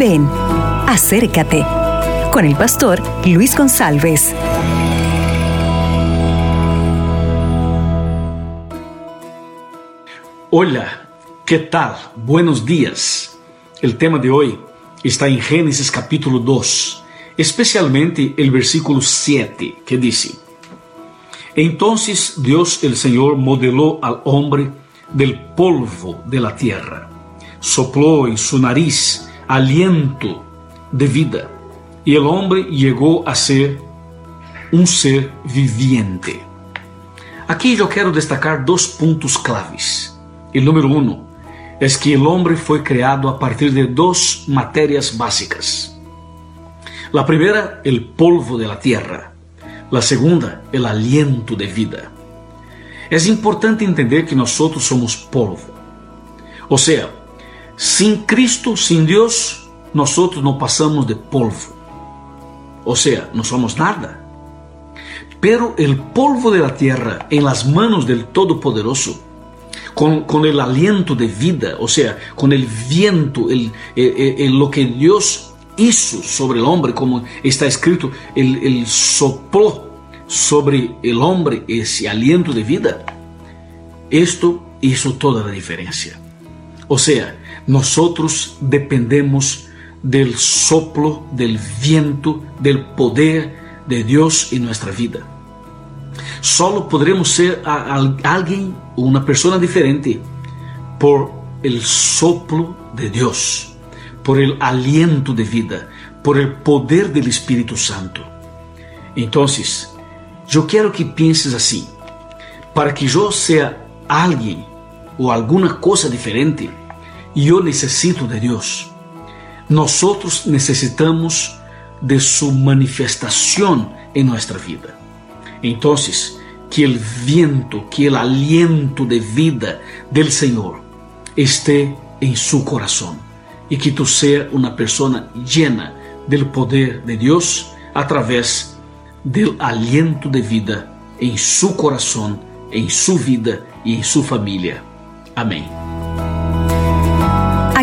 Ven, acércate con el pastor Luis González. Hola, ¿qué tal? Buenos días. El tema de hoy está en Génesis capítulo 2, especialmente el versículo 7, que dice, Entonces Dios el Señor modeló al hombre del polvo de la tierra, sopló en su nariz aliento de vida y el hombre llegó a ser un ser viviente. Aquí yo quiero destacar dos puntos claves. El número uno es que el hombre fue creado a partir de dos materias básicas. La primera, el polvo de la tierra. La segunda, el aliento de vida. Es importante entender que nosotros somos polvo. O sea, sin Cristo, sin Dios, nosotros no pasamos de polvo. O sea, no somos nada. Pero el polvo de la tierra en las manos del Todopoderoso, con, con el aliento de vida, o sea, con el viento, el, lo que Dios hizo sobre el hombre, como está escrito, el sopló sobre el hombre ese aliento de vida, esto hizo toda la diferencia. O sea, nosotros dependemos del soplo, del viento, del poder de Dios en nuestra vida. Solo podremos ser alguien o una persona diferente por el soplo de Dios, por el aliento de vida, por el poder del Espíritu Santo. Entonces, yo quiero que pienses así. Para que yo sea alguien o alguna cosa diferente, yo necesito de Dios. Nosotros necesitamos de su manifestación en nuestra vida. Entonces, que el viento, que el aliento de vida del Señor esté en su corazón y que tú seas una persona llena del poder de Dios a través del aliento de vida en su corazón, en su vida y en su familia. Amén.